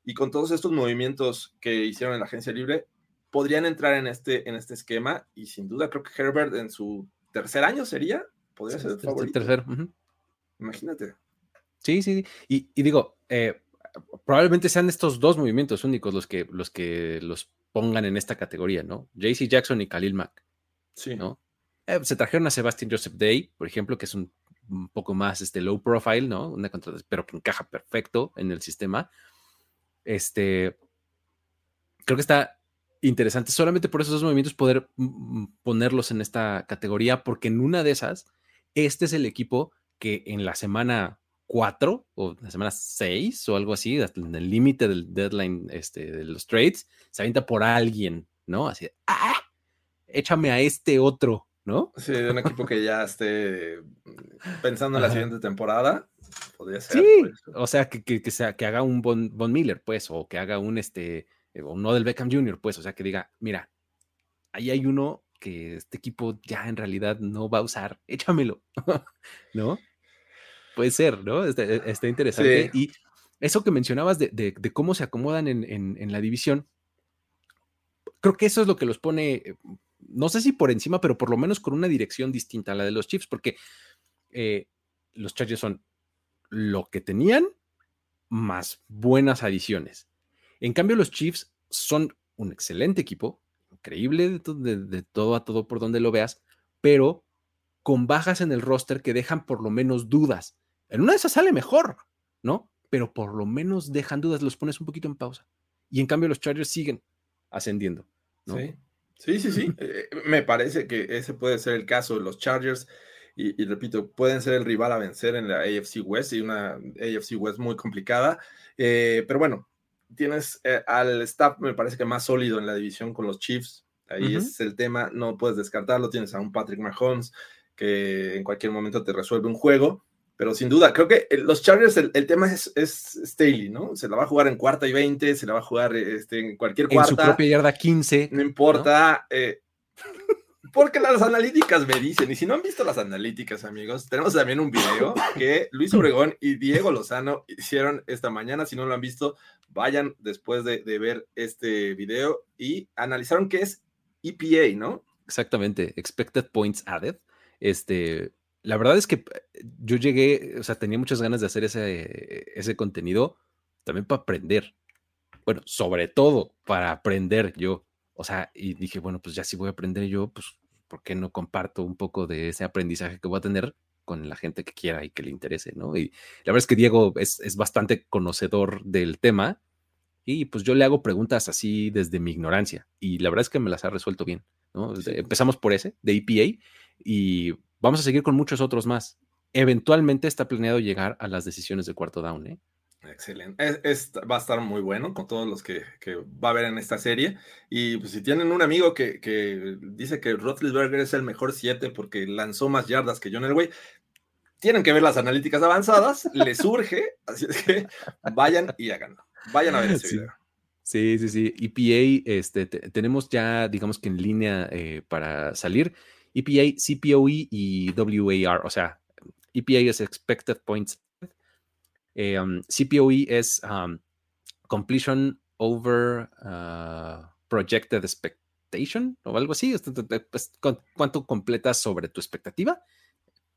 y con todos estos movimientos que hicieron en la agencia libre, podrían entrar en este, en este esquema y sin duda creo que Herbert en su tercer año sería, podría ser el favorito. Tercer. Imagínate. Sí, sí, y, y digo, eh, probablemente sean estos dos movimientos únicos los que los que los pongan en esta categoría, ¿no? JC Jackson y Khalil Mack. Sí. ¿no? Eh, se trajeron a Sebastian Joseph Day, por ejemplo, que es un, poco más este, low profile, ¿no? Una pero que encaja perfecto en el sistema. Este, creo que está interesante solamente por esos dos movimientos poder ponerlos en esta categoría, porque en una de esas, este es el equipo que en la semana 4 o la semana 6 o algo así, en el límite del deadline este, de los trades, se avienta por alguien, ¿no? Así, ¡ah! Échame a este otro, ¿no? Sí, de un equipo que ya esté pensando en la siguiente temporada. Podría ser. Sí, o sea, que, que, sea, que haga un Von, Miller, pues, o que haga un, este, o no del Beckham Jr., pues, o sea, que diga, mira, ahí hay uno que este equipo ya en realidad no va a usar, échamelo, ¿no? Puede ser, ¿no? Está, e, interesante. Y eso que mencionabas de, cómo se acomodan en, la división, creo que eso es lo que los pone, eh, no sé si por encima, pero por lo menos con una dirección distinta a la de los Chiefs, porque eh, los Chargers son lo que tenían más buenas adiciones. En cambio, los Chiefs son un excelente equipo, increíble de todo a todo por donde lo veas, pero con bajas en el roster que dejan por lo menos dudas. En una de esas sale mejor, ¿no? Pero por lo menos dejan dudas, los pones un poquito en pausa. Y en cambio los Chargers siguen ascendiendo. ¿no? Sí, sí, sí. sí. Eh, me parece que ese puede ser el caso de los Chargers. Y, repito, pueden ser el rival a vencer en la AFC West y una AFC West muy complicada. Eh, pero bueno, tienes eh, al staff, me parece que más sólido en la división con los Chiefs. Ahí es el tema, no puedes descartarlo. Tienes a un Patrick Mahomes que en cualquier momento te resuelve un juego. Pero sin duda, creo que los Chargers, el, tema es, es Staley, ¿no? Se la va a jugar en cuarta y 20, se la va a jugar este, en cualquier cuarta. En su propia yarda 15. No importa. Eh, porque las analíticas me dicen, y si no han visto las analíticas, amigos, tenemos también un video que Luis Obregón y Diego Lozano hicieron esta mañana. Si no lo han visto, vayan después de, de ver este video y analizaron qué es EPA, ¿no? Exactamente, Expected Points Added. Este, la verdad es que eh, yo llegué, o sea, tenía muchas ganas de hacer ese, ese contenido también para aprender. Bueno, sobre todo para aprender yo. O sea, y dije, bueno, pues ya si voy a aprender yo, pues, ¿por qué no comparto un poco de ese aprendizaje que voy a tener con la gente que quiera y que le interese, ¿no? Y la verdad es que Diego es, es bastante conocedor del tema y pues yo le hago preguntas así desde mi ignorancia y la verdad es que me las ha resuelto bien, ¿no? Empezamos por ese, de EPA, y Vamos a seguir con muchos otros más. Eventualmente está planeado llegar a las decisiones de cuarto down. ¿eh? Excelente. va a estar muy bueno con todos los que, va a haber en esta serie. Y pues, si tienen un amigo que, dice que Roethlisberger es el mejor 7 porque lanzó más yardas que John Elway, tienen que ver las analíticas avanzadas, les surge, así es que vayan y háganlo. Vayan a ver ese video. Sí, sí, sí. EPA, este, tenemos ya, digamos que en línea eh, para salir. EPA, CPOE y WAR, o sea, EPA es Expected Points. Eh, um, CPOE es um, Completion Over uh, Projected Expectation o algo así. Pues, ¿Cuánto completas sobre tu expectativa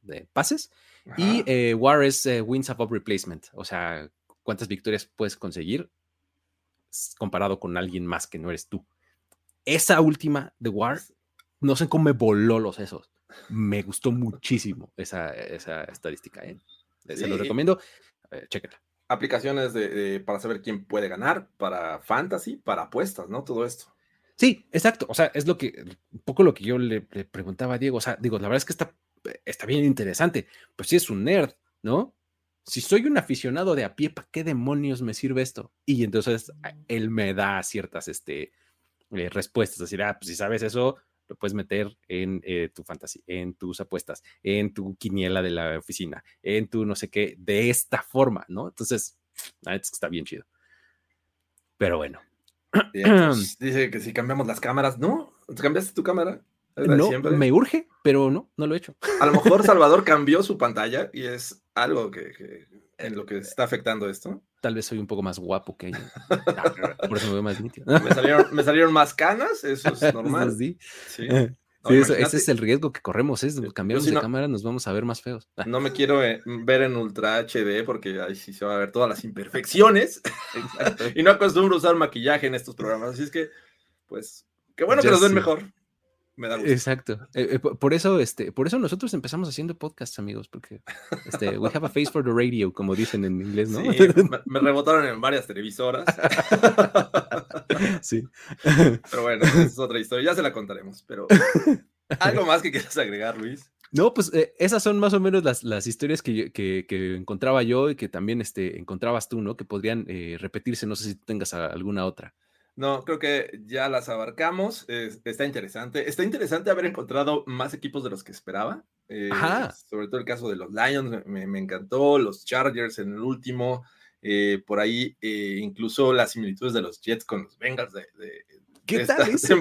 de pases? Y eh, WAR es eh, Wins Above Replacement, o sea, cuántas victorias puedes conseguir comparado con alguien más que no eres tú. Esa última de WAR no sé cómo me voló los sesos. Me gustó muchísimo esa, estadística. ¿eh? Se lo recomiendo. Eh, chéquenla. Aplicaciones de, para saber quién puede ganar, para fantasy, para apuestas, ¿no? Todo esto. Sí, exacto. O sea, es lo que, un poco lo que yo le, preguntaba a Diego. O sea, digo, la verdad es que está, está bien interesante. Pues sí es un nerd, ¿no? Si soy un aficionado de a pie, ¿para qué demonios me sirve esto? Y entonces él me da ciertas este, eh, respuestas. Es decir, ah, pues si sabes eso, lo puedes meter en eh, tu fantasía, en tus apuestas, en tu quiniela de la oficina, en tu no sé qué, de esta forma, ¿no? Entonces, está bien chido. Pero bueno. dice que si cambiamos las cámaras, ¿no? ¿Cambiaste tu cámara? No, me urge, pero no, no lo he hecho. A lo mejor Salvador cambió su pantalla y es algo que, en lo que está afectando esto. Tal vez soy un poco más guapo que ella. por eso me veo más nítido. me, salieron, más canas, eso es normal. sí. sí. ese es el riesgo que corremos, es cambiamos de cámara, nos vamos a ver más feos. No me quiero eh, ver en Ultra HD porque ahí sí se va a ver todas las imperfecciones. y no acostumbro usar maquillaje en estos programas, así es que, pues, qué bueno que nos ven mejor. Exacto. Eh, eh, por eso, este, por eso nosotros empezamos haciendo podcasts, amigos, porque este, we have a face for the radio, como dicen en inglés, ¿no? me, rebotaron en varias televisoras. sí. Pero bueno, es otra historia, ya se la contaremos. Pero algo más que quieras agregar, Luis. No, pues eh, esas son más o menos las, las historias que, que, que, encontraba yo y que también este, encontrabas tú, ¿no? Que podrían repetirse, no sé si tengas alguna otra. No, creo que ya las abarcamos. está interesante. Está interesante haber encontrado más equipos de los que esperaba. Eh, sobre todo el caso de los Lions, me, encantó. Los Chargers en el último. Eh, por ahí, eh, incluso las similitudes de los Jets con los Bengals de, ¿Qué tal? Eso,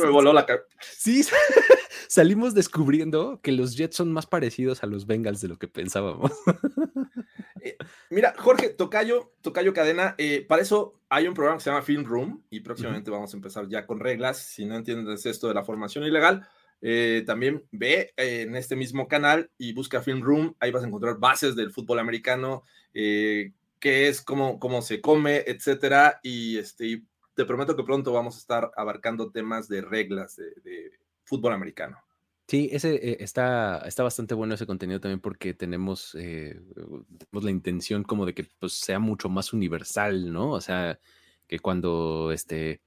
me voló la cabeza. Sí, salimos descubriendo que los Jets son más parecidos a los Bengals de lo que pensábamos. Eh, mira, Jorge, Tocayo, Tocayo Cadena, eh, para eso hay un programa que se llama Film Room y próximamente vamos a empezar ya con reglas. Si no entiendes esto de la formación ilegal, eh, también ve en este mismo canal y busca Film Room. Ahí vas a encontrar bases del fútbol americano, qué es, cómo, cómo se come, etcétera. Y este, te prometo que pronto vamos a estar abarcando temas de reglas de, fútbol americano. Sí, ese eh, está, está bastante bueno ese contenido también porque tenemos, eh, tenemos la intención como de que pues, sea mucho más universal, ¿no? O sea, que cuando este,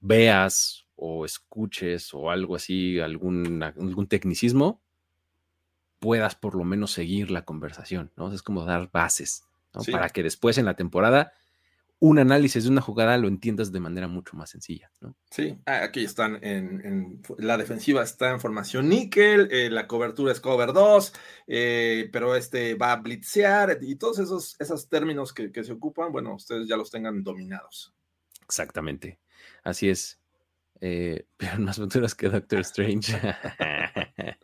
veas o escuches o algo así, algún, algún tecnicismo, puedas por lo menos seguir la conversación, ¿no? Es como dar bases, ¿no? Para que después en la temporada un análisis de una jugada lo entiendas de manera mucho más sencilla. ¿no? Sí, ah, aquí están en, la defensiva está en formación níquel, eh, la cobertura es cover 2, eh, pero este va a blitzear y todos esos, esos términos que, se ocupan, bueno, ustedes ya los tengan dominados. Exactamente, así es. Eh, pero más futuras que Doctor Strange.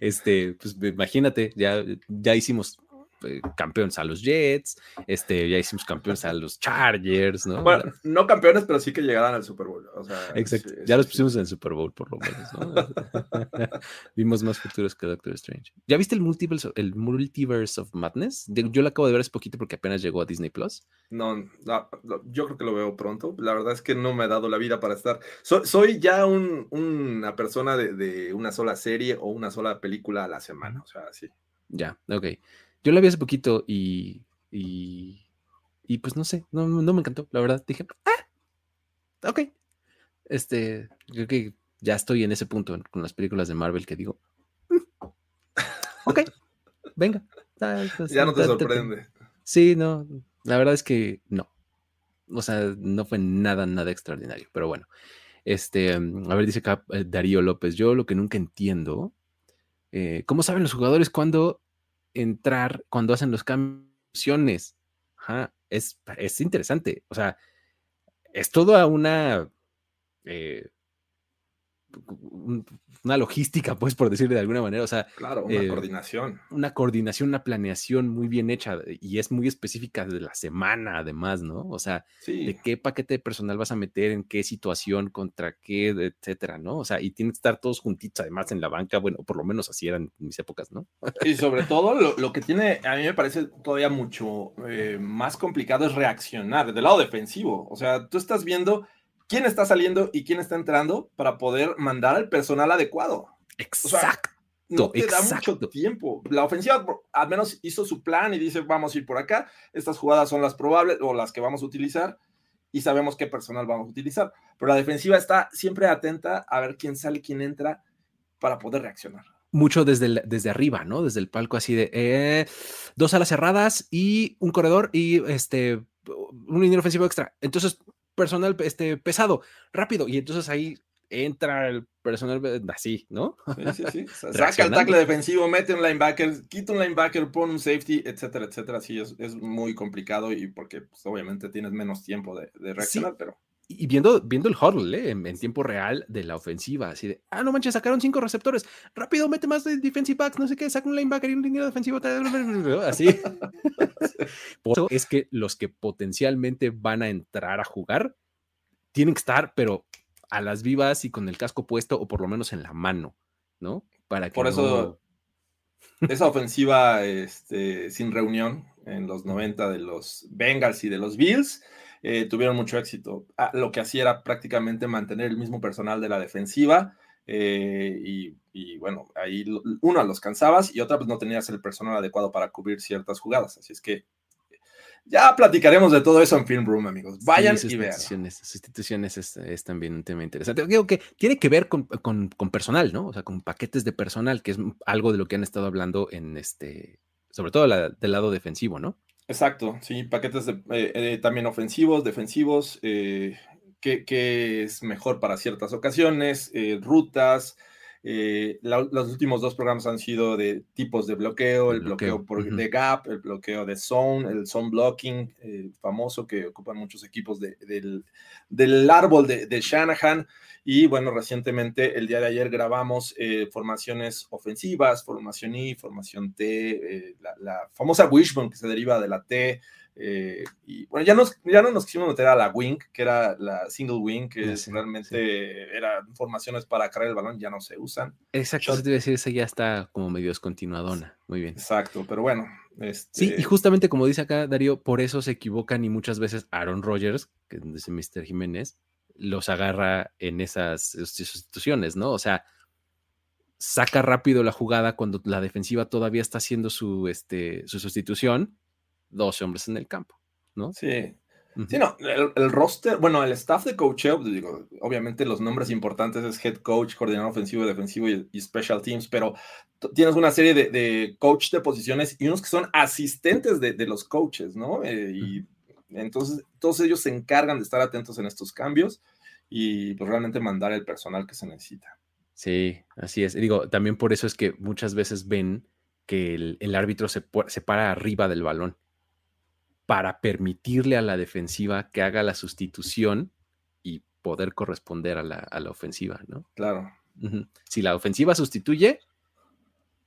este, pues imagínate, ya, ya hicimos eh, campeones a los Jets, este, ya hicimos campeones a los Chargers, ¿no? Bueno, no campeones, pero sí que llegaran al Super Bowl. Exacto, ya los pusimos en el Super Bowl, por lo menos, ¿no? Vimos más futuros que Doctor Strange. ¿Ya viste el Multiverse, el Multiverse of Madness? Yo lo acabo de ver hace poquito porque apenas llegó a Disney Plus. No, yo creo que lo veo pronto. La verdad es que no me ha dado la vida para estar. soy ya una persona de, de una sola serie o una sola película a la semana, o sea, sí. Ya, ok. Yo la vi hace poquito y, y, pues no sé, no, me encantó, la verdad. Dije, ah, ok. Este, creo que ya estoy en ese punto con las películas de Marvel que digo, mm, ok, venga. ya no te sorprende. Sí, no, la verdad es que no. O sea, no fue nada, nada extraordinario, pero bueno. Este, mm, a ver, dice acá eh, Darío López, yo lo que nunca entiendo, eh, ¿cómo saben los jugadores cuando entrar cuando hacen los cambios. es, es interesante. O sea, es toda una eh, una logística, pues, por decirlo de alguna manera. O sea, claro, una eh, coordinación. Una coordinación, una planeación muy bien hecha y es muy específica de la semana, además, ¿no? O sea, de qué paquete de personal vas a meter, en qué situación, contra qué, etcétera, ¿no? O sea, y tienen que estar todos juntitos, además, en la banca. Bueno, por lo menos así eran mis épocas, ¿no? Y sobre todo, lo, que tiene, a mí me parece todavía mucho eh, más complicado es reaccionar del lado defensivo. O sea, tú estás viendo quién está saliendo y quién está entrando para poder mandar al personal adecuado. Exacto. no te da mucho tiempo. La ofensiva al menos hizo su plan y dice, vamos a ir por acá, estas jugadas son las probables o las que vamos a utilizar. y sabemos qué personal vamos a utilizar. Pero la defensiva está siempre atenta a ver quién sale, quién entra para poder reaccionar. Mucho desde, desde arriba, ¿no? Desde el palco así de eh, dos alas cerradas y un corredor y este un línea ofensivo extra. Entonces, personal este, pesado, rápido. Y entonces ahí entra el personal así, ¿no? Sí, sí, sí. Saca el tackle defensivo, mete un linebacker, quita un linebacker, pone un safety, etcétera, etcétera. Sí, es, es muy complicado y porque pues, obviamente tienes menos tiempo de, reaccionar, pero y viendo, viendo el huddle ¿eh? en, tiempo real de la ofensiva, así de, ah, no manches, sacaron cinco receptores, rápido, mete más de defensive backs, no sé qué, saca un linebacker y un línea defensivo, así. Por eso es que los que potencialmente van a entrar a jugar tienen que estar, pero a las vivas y con el casco puesto o por lo menos en la mano, ¿no? Para que por eso esa ofensiva este, sin reunión en los 90 de los Bengals y de los Bills eh, tuvieron mucho éxito. Ah, lo que hacía era prácticamente mantener el mismo personal de la defensiva eh, y, bueno, ahí uno los cansabas y otra pues no tenías el personal adecuado para cubrir ciertas jugadas. Así es que ya platicaremos de todo eso en Film Room, amigos. Vayan y vean. Sustituciones es, es, también un tema interesante. Digo que tiene que ver con, con, con, personal, ¿no? O sea, con paquetes de personal, que es algo de lo que han estado hablando en este, sobre todo del lado defensivo, ¿no? Exacto, sí, paquetes de, eh, eh, también ofensivos, defensivos, eh, que, es mejor para ciertas ocasiones, rutas. los últimos dos programas han sido de tipos de bloqueo, el, bloqueo, por, de gap, el bloqueo de zone, el zone blocking, famoso que ocupan muchos equipos del, del, árbol de, de Shanahan. Y bueno, recientemente, el día de ayer grabamos eh, formaciones ofensivas, formación I, formación T, eh, la, famosa wishbone que se deriva de la T. Eh, y bueno, ya, nos, ya no nos quisimos meter a la wing, que era la single wing, que realmente eran formaciones para cargar el balón, ya no se usan. Exacto, te iba a decir, esa ya está como medio descontinuadona. Muy bien. Exacto, pero bueno. Sí, y este justamente como dice acá Darío, por eso se equivocan y muchas veces Aaron Rodgers, que dice Mr. Jiménez, los agarra en esas sustituciones, ¿no? O sea, saca rápido la jugada cuando la defensiva todavía está haciendo su, este, su sustitución, dos hombres en el campo, ¿no? Sí. Sí, no, el, roster, bueno, el staff de coacheo, pues, digo, obviamente los nombres importantes es head coach, coordinador ofensivo, defensivo y, special teams, pero tienes una serie de, de, coach de posiciones y unos que son asistentes de, de los coaches, ¿no? Eh, y entonces, todos ellos se encargan de estar atentos en estos cambios y pues, realmente mandar el personal que se necesita. Sí, así es. Digo, también por eso es que muchas veces ven que el, árbitro se, se, para arriba del balón para permitirle a la defensiva que haga la sustitución y poder corresponder a la, ofensiva, ¿no? Claro. Si la ofensiva sustituye,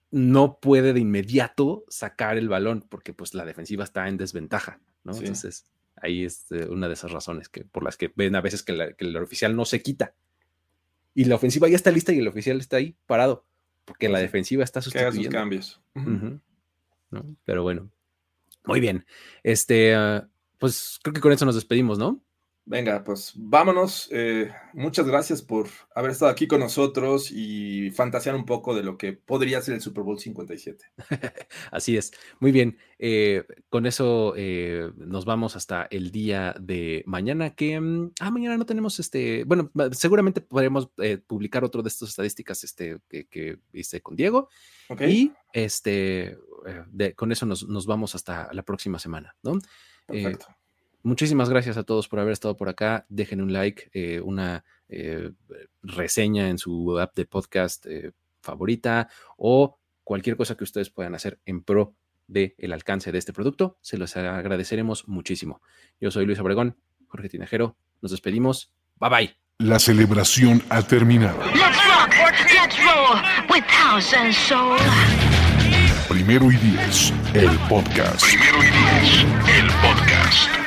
no puede de inmediato sacar el balón porque pues la defensiva está en desventaja, ¿no? Entonces, Ahí es eh, una de esas razones que, por las que ven a veces que, el oficial no se quita. Y la ofensiva ya está lista y el oficial está ahí parado, porque la defensiva está sustituyendo. sus cambios. Pero bueno, muy bien. Este, ah, pues creo que con eso nos despedimos, ¿no? Venga, pues vámonos. Eh, muchas gracias por haber estado aquí con nosotros y fantasear un poco de lo que podría ser el Super Bowl 57. Así es. Muy bien. Eh, con eso eh, nos vamos hasta el día de mañana, que mm, ah, mañana no tenemos este. Bueno, seguramente podremos publicar otro de estas estadísticas este, que, hice con Diego. Y este con eso nos, nos, vamos hasta la próxima semana, ¿no? Perfecto. Muchísimas gracias a todos por haber estado por acá. Dejen un like, eh, una eh, reseña en su app de podcast eh, favorita o cualquier cosa que ustedes puedan hacer en pro del el alcance de este producto. Se los agradeceremos muchísimo. Yo soy Luis Obregón, Jorge Tinajero. Nos despedimos. Bye bye. La celebración ha terminado. Primero y diez, el podcast. Primero y diez, el podcast.